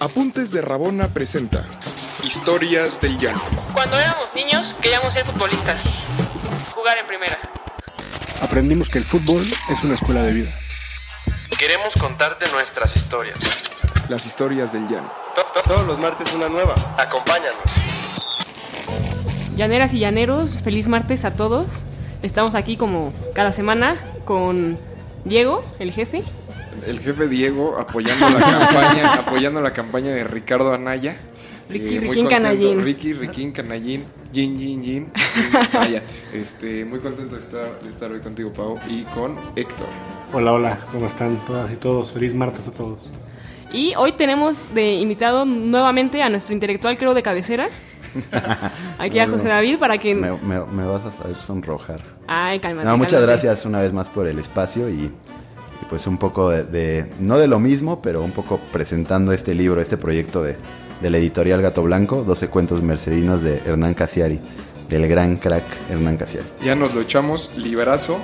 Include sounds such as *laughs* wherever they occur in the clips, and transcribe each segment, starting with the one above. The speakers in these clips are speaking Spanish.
Apuntes de Rabona presenta Historias del Llano. Cuando éramos niños queríamos ser futbolistas, jugar en primera. Aprendimos que el fútbol es una escuela de vida. Queremos contarte nuestras historias. Las historias del Llano. To- to- Todos los martes una nueva. Acompáñanos. Llaneras y llaneros, feliz martes a todos. Estamos aquí como cada semana con Diego, el jefe. El jefe Diego apoyando la campaña, *laughs* apoyando la campaña de Ricardo Anaya. Ricky, Eh, Riquín. Canallín. Ricky, Riquín, Canallín, Jin, Jin, Jin. Vaya, este, muy contento de estar, de estar hoy contigo, Pau, y con Héctor. Hola, hola, ¿cómo están todas y todos? Feliz martes a todos. Y hoy tenemos de invitado nuevamente a nuestro intelectual, creo, de cabecera. *laughs* Aquí a. José David para que... Me, me- me vas a saber sonrojar. Ay, cálmate. No, muchas cálmate. gracias una vez más por el espacio y, y pues un poco de, de- no de lo mismo, pero un poco presentando este libro, este proyecto de, de la editorial Gato Blanco, 12 cuentos mercedinos de Hernán Casiari, del gran crack Hernán Casiari. Ya nos lo echamos, librazo.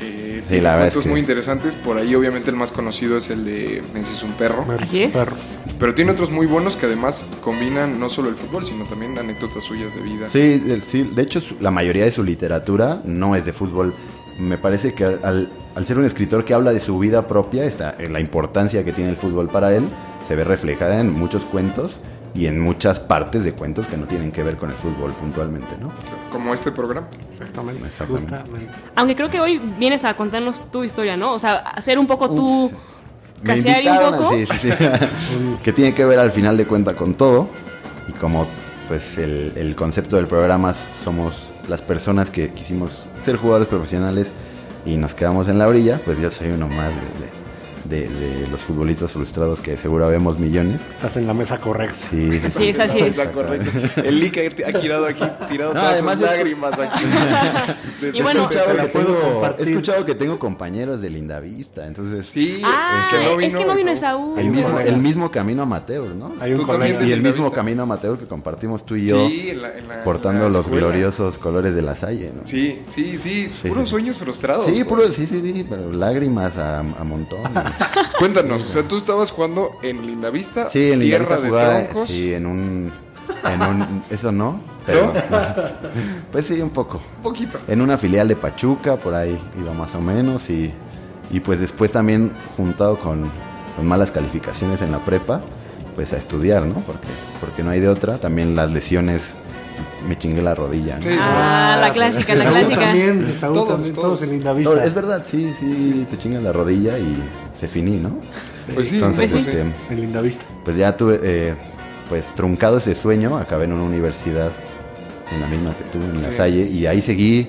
Eh, tiene la verdad cuentos es que- muy interesantes. Por ahí, obviamente, el más conocido es el de Mencis un perro. Así es. Perro. Pero tiene otros muy buenos que además combinan no solo el fútbol, sino también anécdotas suyas de vida. Sí, sí, de hecho la mayoría de su literatura no es de fútbol. Me parece que al, al ser un escritor que habla de su vida propia, está, la importancia que tiene el fútbol para él se ve reflejada en muchos cuentos y en muchas partes de cuentos que no tienen que ver con el fútbol puntualmente, ¿no? Como este programa. Exactamente. Exactamente. Justamente. Aunque creo que hoy vienes a contarnos tu historia, ¿no? O sea, hacer un poco tú... Me Casiari un invitaron, poco. sí, sí, sí. *laughs* que tiene que ver al final de cuenta con todo y como pues el, el concepto del programa somos las personas que quisimos ser jugadores profesionales y nos quedamos en la orilla, pues yo soy uno más de, los futbolistas frustrados que seguro vemos millones. Estás en la mesa correcta. Sí, Así es, así es. El Lick ha tirado aquí, tirado No, todas además sus es- lágrimas aquí. *laughs* Y bueno- He escuchado, que tengo, he escuchado que tengo compañeros de Lindavista, entonces Sí, Ah, el que no es que no vino Esaú. El mismo, el mismo camino amateur, ¿no? Hay un colega. Y el mismo camino amateur que compartimos tú y yo. Sí, en la, en la- portando los escuela. gloriosos colores de la Salle, ¿no? Sí, sí, sí, Sí, puros sí. sueños frustrados. Sí, güey. puro, sí, sí, sí, pero lágrimas a, a montón. *laughs* *laughs* Cuéntanos, o sea, tú estabas jugando en Lindavista, Sí, en tierra Lindavista de troncos. sí, en un, en un, eso no, pero, *laughs* pues sí, un poco. Un poquito. En una filial de Pachuca, por ahí iba más o menos, y, y pues después también juntado con, con malas calificaciones en la prepa, pues a estudiar, ¿no? Porque, porque no hay de otra, también las lesiones, me chingué la rodilla, ¿no? Sí. Ah, la clásica, la clásica. también, Todos, también, todos. todos en No, Lindavista. es verdad, sí, sí, te chingas la rodilla y se finí, ¿no? Pues sí, Entonces, pues sí. este, En Lindavista. pues ya tuve, eh, pues truncado ese sueño, acabé en una universidad en la misma que tú, en La Sí. Salle, y ahí seguí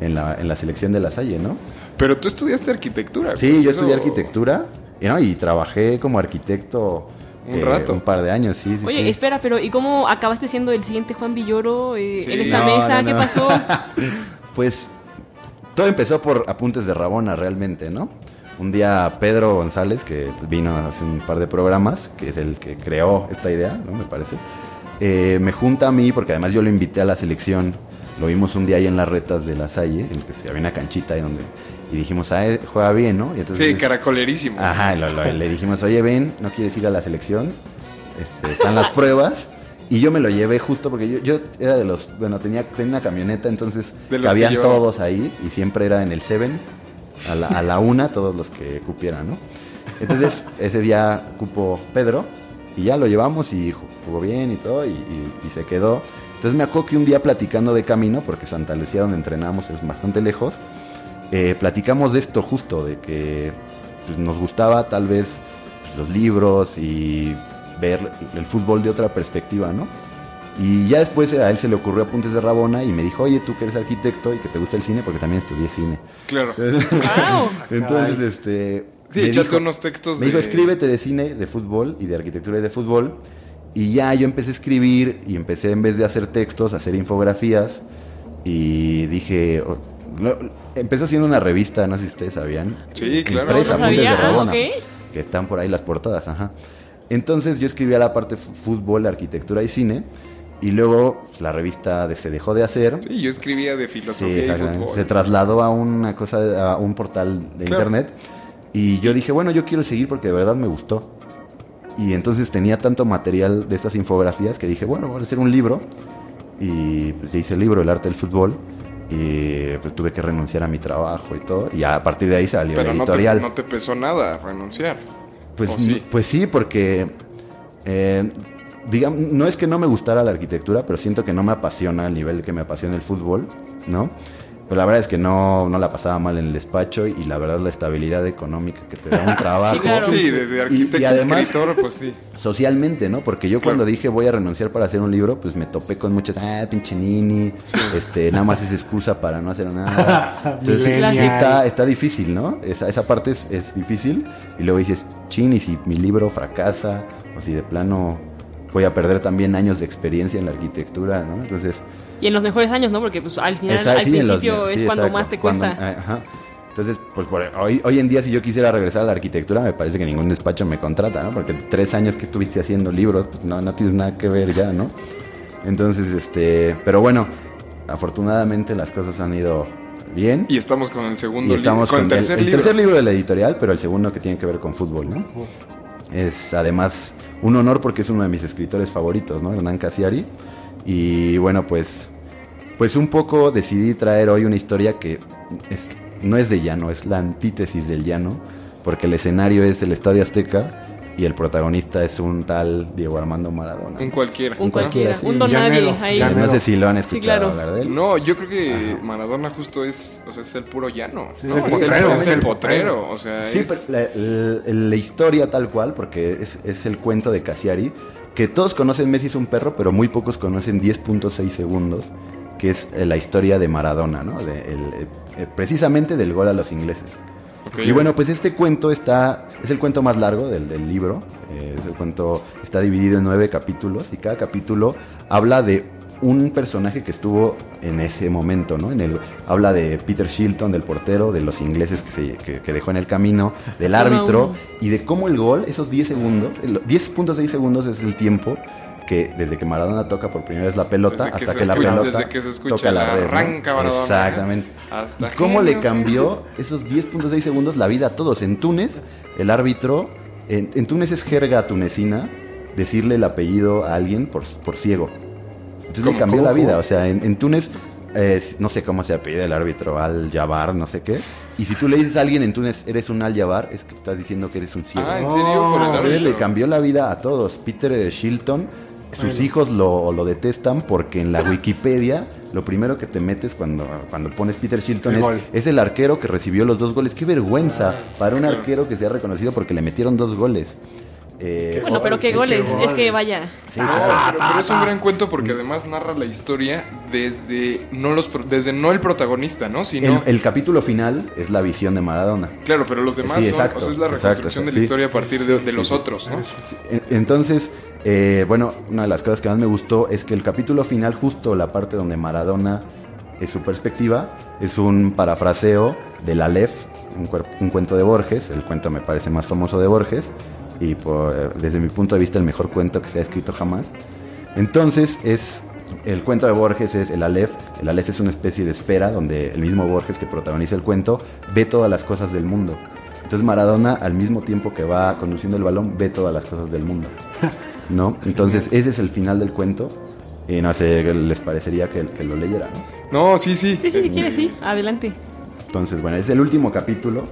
en la, en la selección de La Salle, ¿no? Pero tú estudiaste arquitectura. Sí, yo eso- estudié arquitectura y, ¿no? y trabajé como arquitecto Un eh, rato. un par de años, sí, sí. Oye, sí. espera, pero ¿y cómo acabaste siendo el siguiente Juan Villoro eh, Sí. en esta No, mesa? no, ¿Qué no. pasó? *laughs* Pues todo empezó por apuntes de Rabona realmente, ¿no? Un día Pedro González, que vino hace un par de programas, que es el que creó esta idea, ¿no? Me parece, eh, me junta a mí, porque además yo lo invité a la selección, lo vimos un día ahí en las retas de la Salle, en que se- había una canchita ahí donde, y dijimos, ah, eh, juega bien, ¿no? Y entonces, Sí, caracolerísimo. Ajá, lo- lo- le dijimos, oye, ven, ¿no quieres ir a la selección? Este, están las pruebas. Y yo me lo llevé justo porque yo, yo era de los, bueno, tenía, tenía una camioneta, entonces cabían todos ahí y siempre era en el Seven, a la, a la una, todos los que cupieran, ¿no? Entonces *laughs* ese día cupo Pedro y ya lo llevamos y ju- jugó bien y todo y, y- y se quedó. Entonces me acuerdo que un día platicando de camino, porque Santa Lucía donde entrenamos es bastante lejos, eh, platicamos de esto justo, de que pues, nos gustaba tal vez pues, los libros y ver el fútbol de otra perspectiva, ¿no? Y ya después a él se le ocurrió Apuntes de Rabona y me dijo, oye, tú que eres arquitecto y que te gusta el cine, porque también estudié cine. Claro. *laughs* Entonces, este... Sí, dijo- unos textos Me dijo, de- escríbete de cine, de fútbol y de arquitectura y de fútbol. Y ya yo empecé a escribir y empecé en vez de hacer textos, a hacer infografías. Y dije, oh, empezó haciendo una revista, no sé si ustedes sabían. Sí, claro. Impresa, No, Apuntes de sabía, Rabona, ok. Que están por ahí las portadas, ajá. Entonces yo escribía la parte fútbol, arquitectura y cine. Y luego pues, la revista de- se dejó de hacer. Sí, yo escribía de Sí, filosofía y exactamente. fútbol. Se trasladó a una cosa, a un portal de Claro. internet. Y yo dije, bueno, yo quiero seguir porque de verdad me gustó. Y entonces tenía tanto material de estas infografías que dije, bueno, voy a hacer un libro. Y pues ya hice el libro, El arte del fútbol. Y pues tuve que renunciar a mi trabajo y todo. Y a partir de ahí salió Pero la no te, editorial. no te pesó nada renunciar. Pues ¿O sí? pues sí, porque eh, digamos, no es que no me gustara la arquitectura, pero siento que no me apasiona al nivel que me apasiona el fútbol, ¿no? Pero la verdad es que no, no la pasaba mal en el despacho y, la verdad la estabilidad económica que te da un *laughs* trabajo. claro. Sí, de, de arquitecto Y- además- escritor, pues sí. Socialmente, ¿no? Porque yo cuando dije voy a renunciar para hacer un libro, pues me topé con muchos, ah, pinche nini, este, nada más es excusa para no hacer nada. *laughs* Entonces sí está, está difícil, ¿no? Esa, esa parte es, es difícil. Y luego dices, chin, y si mi libro fracasa, o si de plano voy a perder también años de experiencia en la arquitectura, ¿no? Entonces, Y en los mejores años, ¿no? Porque pues al final, esa- al sí, en los- principio es sí, cuando exacto, más te cuando- cuesta. ajá. Entonces, pues por- hoy, hoy en día si yo quisiera regresar a la arquitectura, me parece que ningún despacho me contrata, ¿no? Porque tres años que estuviste haciendo libros, pues, no, no tienes nada que ver ya, ¿no? Entonces, este, pero bueno, afortunadamente las cosas han ido bien. Y estamos con el segundo Y estamos. Con, con el tercer el, libro. tercer libro de la editorial, pero el segundo que tiene que ver con fútbol, ¿no? Es además un honor porque es uno de mis escritores favoritos, ¿no? Hernán Casiari. Y bueno, pues, pues un poco decidí traer hoy una historia que es- no es de llano, es la antítesis del llano, porque el escenario es el Estadio Azteca y el protagonista es un tal Diego Armando Maradona. Un cualquiera. Un ¿no? cualquiera, sí. un don nadie Llanero, ahí. No sé si lo han Sí, escuchado claro. hablar de él. No, yo creo que Maradona justo es, o sea, es el puro llano. Sí, ¿no? el es, el, potrero, es el el potrero. O sea, Sí, es... pero la, la- la historia tal cual, porque es, es el cuento de Cassiari, que todos conocen Messi es un perro, pero muy pocos conocen 10.6 segundos, que es eh, la historia de Maradona, ¿no? De- el- eh, precisamente del gol a los ingleses. Ok. Y bueno, pues este cuento está, es el cuento más largo del, del libro, eh, es el cuento, está dividido en nueve capítulos y cada capítulo habla de un personaje que estuvo en ese momento, ¿no? En el, habla de Peter Shilton, del portero, de los ingleses que, se, que, que dejó en el camino, del árbitro uno. y de cómo el gol, esos 10 segundos, el- 10.6 segundos es el tiempo que desde que Maradona toca por primera vez la pelota Desde que hasta se que, la escucha- pelota desde que se escucha toca la red, arranca Maradona, Exactamente. hasta y cómo le cambió esos 10.6 segundos la vida a todos. En Túnez, el árbitro, en, en Túnez es jerga tunecina decirle el apellido a alguien por, por ciego. Entonces ¿Cómo? le cambió ¿Cómo? la vida. O sea, en, en Túnez, eh, no sé cómo se apellida el árbitro, Al Jabar, no sé qué. Y si tú le dices a alguien en Túnez, eres un Al Jabar, es que estás diciendo que eres un ciego. Ah, ¿en serio? Por el árbitro. le cambió la vida a todos. Peter eh, Shilton, sus hijos lo, lo detestan porque en la Wikipedia lo primero que te metes cuando, cuando pones Peter Shilton es, el arquero que recibió los dos goles. Qué vergüenza para un arquero que sea reconocido porque le metieron dos goles. Eh, Bueno, pero qué goles. Es que vaya. sí, No, claro. pero, pero es un gran cuento porque además narra la historia desde no los desde no el protagonista, ¿no? Sino el, el capítulo final es la visión de Maradona. claro, pero los demás Sí, son, exacto, o sea, es la exacto, reconstrucción de la sí. historia a partir de, de los otros, ¿no? En- Entonces, eh, bueno, una de las cosas que más me gustó es que el capítulo final, justo la parte donde Maradona es su perspectiva, es un parafraseo del Aleph, un, un cuento de Borges, el cuento me parece más famoso de Borges, y desde mi punto de vista el mejor cuento que se ha escrito jamás. Entonces, es el cuento de Borges es el Aleph, el Aleph es una especie de esfera donde el mismo Borges que protagoniza el cuento ve todas las cosas del mundo. Entonces Maradona al mismo tiempo que va conduciendo el balón ve todas las cosas del mundo. *laughs* ¿No? Entonces ese es el final del cuento. Y no sé, les parecería que, que lo leyera, ¿no? No, sí, sí. Sí, sí, si quieres, sí. Adelante. Entonces, bueno, es el último capítulo.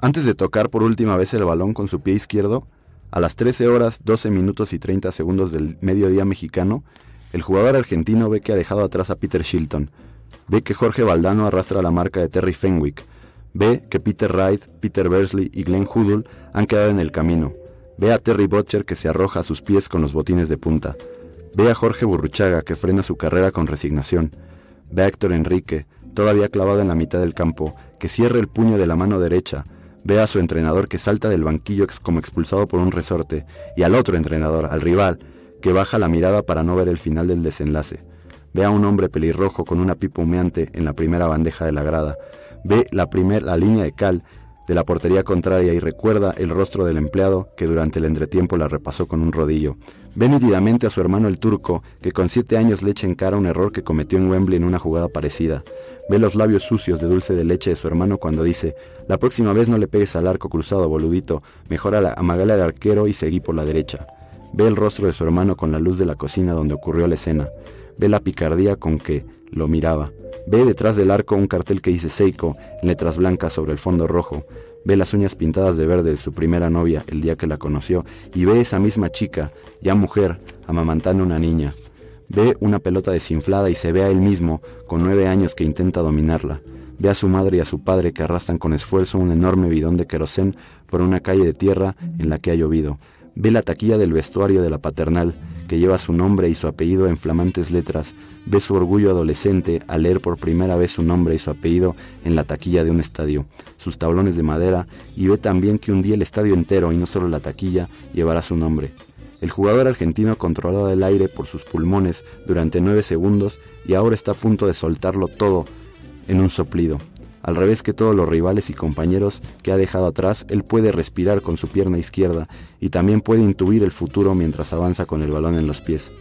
Antes de tocar por última vez el balón con su pie izquierdo, a las 13 horas, 12 minutos y 30 segundos del mediodía mexicano, el jugador argentino ve que ha dejado atrás a Peter Shilton. Ve que Jorge Valdano arrastra la marca de Terry Fenwick. Ve que Peter Wright, Peter Bersley y Glenn Hoodle han quedado en el camino. Ve a Terry Butcher que se arroja a sus pies con los botines de punta. Ve a Jorge Burruchaga que frena su carrera con resignación. Ve a Héctor Enrique, todavía clavado en la mitad del campo, que cierra el puño de la mano derecha. Ve a su entrenador que salta del banquillo como expulsado por un resorte. Y al otro entrenador, al rival, que baja la mirada para no ver el final del desenlace. Ve a un hombre pelirrojo con una pipa humeante en la primera bandeja de la grada. Ve la, primer, la línea de cal de la portería contraria y recuerda el rostro del empleado que durante el entretiempo la repasó con un rodillo. Ve nítidamente a su hermano el turco, que con siete años le echa en cara un error que cometió en Wembley en una jugada parecida. Ve los labios sucios de dulce de leche de su hermano cuando dice, la próxima vez no le pegues al arco cruzado, boludito, mejor amagale al arquero y seguí por la derecha. Ve el rostro de su hermano con la luz de la cocina donde ocurrió la escena. Ve la picardía con que lo miraba. Ve detrás del arco un cartel que dice Seiko en letras blancas sobre el fondo rojo. Ve las uñas pintadas de verde de su primera novia el día que la conoció y ve esa misma chica, ya mujer, amamantando una niña. Ve una pelota desinflada y se ve a él mismo, con nueve años, que intenta dominarla. Ve a su madre y a su padre que arrastran con esfuerzo un enorme bidón de querosén por una calle de tierra en la que ha llovido. Ve la taquilla del vestuario de la paternal, que lleva su nombre y su apellido en flamantes letras. Ve su orgullo adolescente al leer por primera vez su nombre y su apellido en la taquilla de un estadio, sus tablones de madera, y ve también que un día el estadio entero, y no solo la taquilla, llevará su nombre. El jugador argentino controlaba el aire por sus pulmones durante nueve segundos y ahora está a punto de soltarlo todo en un soplido. Al revés que todos los rivales y compañeros que ha dejado atrás, él puede respirar con su pierna izquierda y también puede intuir el futuro mientras avanza con el balón en los pies.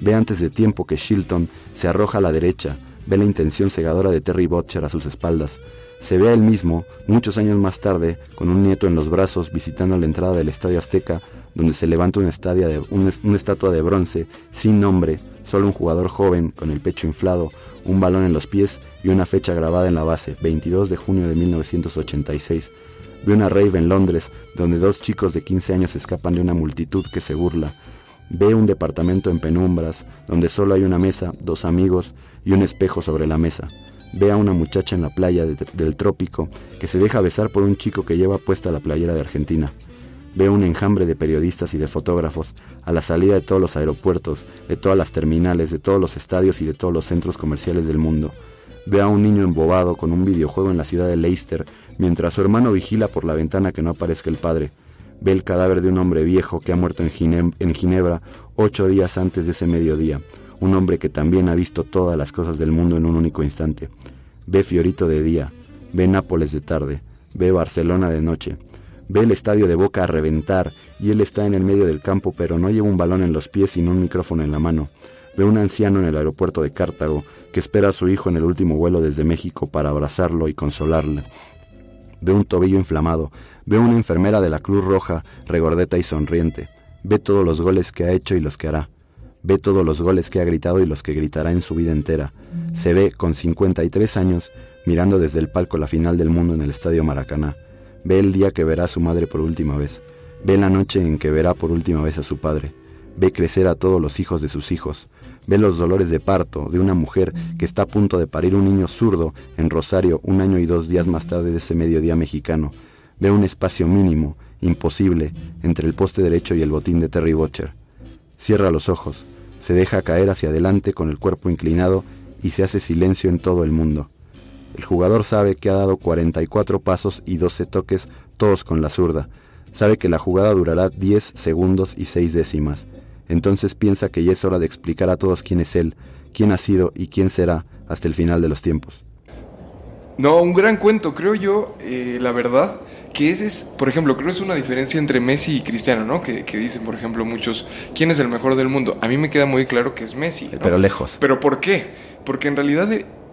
Ve antes de tiempo que Shilton se arroja a la derecha, ve la intención cegadora de Terry Butcher a sus espaldas. Se ve a él mismo, muchos años más tarde, con un nieto en los brazos, visitando la entrada del Estadio Azteca, donde se levanta una, de, una estatua de bronce, sin nombre, solo un jugador joven, con el pecho inflado, un balón en los pies y una fecha grabada en la base, 22 de junio de 1986. Ve una rave en Londres, donde dos chicos de 15 años escapan de una multitud que se burla. Ve un departamento en penumbras, donde solo hay una mesa, dos amigos y un espejo sobre la mesa. Ve a una muchacha en la playa del trópico que se deja besar por un chico que lleva puesta la playera de Argentina. Ve un enjambre de periodistas y de fotógrafos a la salida de todos los aeropuertos, de todas las terminales, de todos los estadios y de todos los centros comerciales del mundo. Ve a un niño embobado con un videojuego en la ciudad de Leicester, mientras su hermano vigila por la ventana que no aparezca el padre. Ve el cadáver de un hombre viejo que ha muerto en, en Ginebra ocho días antes de ese mediodía, un hombre que también ha visto todas las cosas del mundo en un único instante. Ve Fiorito de día, ve Nápoles de tarde, ve Barcelona de noche, Ve el estadio de Boca a reventar y él está en el medio del campo, pero no lleva un balón en los pies sino un micrófono en la mano. Ve un anciano en el aeropuerto de Cartago que espera a su hijo en el último vuelo desde México para abrazarlo y consolarle. Ve un tobillo inflamado. Ve una enfermera de la Cruz Roja regordeta y sonriente. Ve todos los goles que ha hecho y los que hará. Ve todos los goles que ha gritado y los que gritará en su vida entera. Se ve, con 53 años, mirando desde el palco la final del mundo en el Estadio Maracaná. Ve el día que verá a su madre por última vez. Ve la noche en que verá por última vez a su padre. Ve crecer a todos los hijos de sus hijos. Ve los dolores de parto de una mujer que está a punto de parir un niño zurdo en Rosario un año y dos días más tarde de ese mediodía mexicano. Ve un espacio mínimo, imposible, entre el poste derecho y el botín de Terry Butcher. Cierra los ojos, se deja caer hacia adelante con el cuerpo inclinado y se hace silencio en todo el mundo. El jugador sabe que ha dado 44 pasos y 12 toques, todos con la zurda. Sabe que la jugada durará 10 segundos y 6 décimas. Entonces piensa que ya es hora de explicar a todos quién es él, quién ha sido y quién será hasta el final de los tiempos. No, un gran cuento, creo yo, eh, la verdad, que ese es, por ejemplo, creo que es una diferencia entre Messi y Cristiano, ¿no? Que, dicen, por ejemplo, muchos, ¿quién es el mejor del mundo? A mí me queda muy claro que es Messi. Pero lejos. ¿Pero por qué? Porque en realidad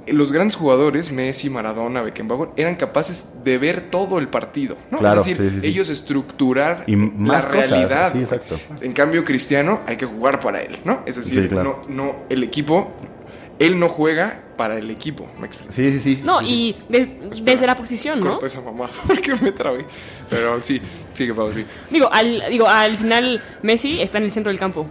los grandes jugadores, Messi, Maradona, Beckenbauer, eran capaces de ver todo el partido, ¿no? es decir, ellos estructurar la realidad. exacto. En cambio, Cristiano hay que jugar para él, ¿no? Es decir, no, no, el equipo, él no juega para el equipo, ¿me explico? Sí, sí, sí. No, y desde la posición, ¿no? Corto esa mamá, *laughs* porque me trabé. Pero sí, sigue, Pablo, sí. Digo al, digo, al final Messi está en el centro del campo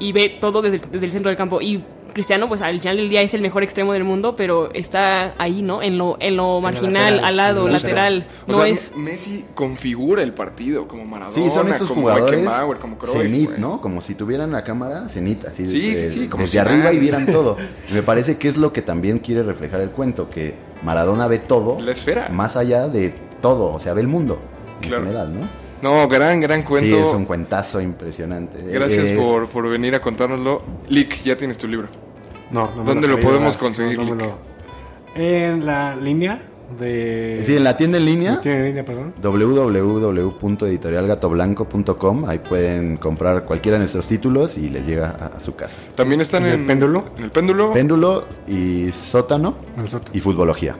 y ve todo desde, desde el centro del campo y Cristiano, pues al final del día es el mejor extremo del mundo, pero está ahí, ¿no? En lo, en lo marginal, al lado, lateral. no es... Messi configura el partido como Maradona, sí, son estos como jugadores como Cruyff, cenit, ¿no? Como si tuvieran la cámara cenit, así sí, sí, sí, como desde arriba y vieran todo. me parece que es lo que también quiere reflejar el cuento, que Maradona ve todo. La esfera. Más allá de todo, o sea, ve el mundo en general, ¿no? No, gran, gran cuento. Sí, es un cuentazo impresionante. Gracias eh, por, por, venir a contárnoslo. Lick, ya tienes tu libro. No, ¿Dónde lo podemos conseguir, En la línea De... Sí, en la tienda en línea, Tiene línea, perdón. www.editorialgatoblanco.com. Ahí pueden comprar cualquiera de nuestros títulos y les llega a, a su casa. También están ¿En en, el péndulo? En el péndulo. Péndulo y sótano El y futbología.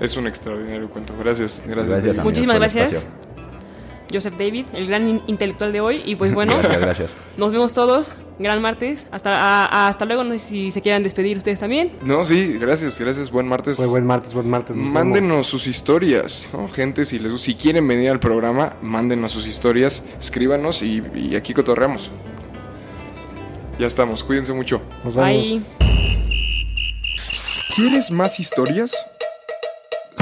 es un extraordinario cuento. Gracias, gracias. Gracias, David. amigos, Muchísimas gracias. Joseph David, el gran in- intelectual de hoy. Y pues bueno, *laughs* Gracias, gracias. nos vemos todos. Gran martes. Hasta, a- hasta luego. No sé si se quieran despedir ustedes también. No, sí, gracias, gracias. Buen martes. Buen martes, buen martes. nos vemos. Mándenos sus historias, ¿no? gente, si les si quieren venir al programa, mándenos sus historias, escríbanos y, y aquí cotorreamos. Ya estamos, cuídense mucho. Nos vemos. Bye. ¿Quieres más historias?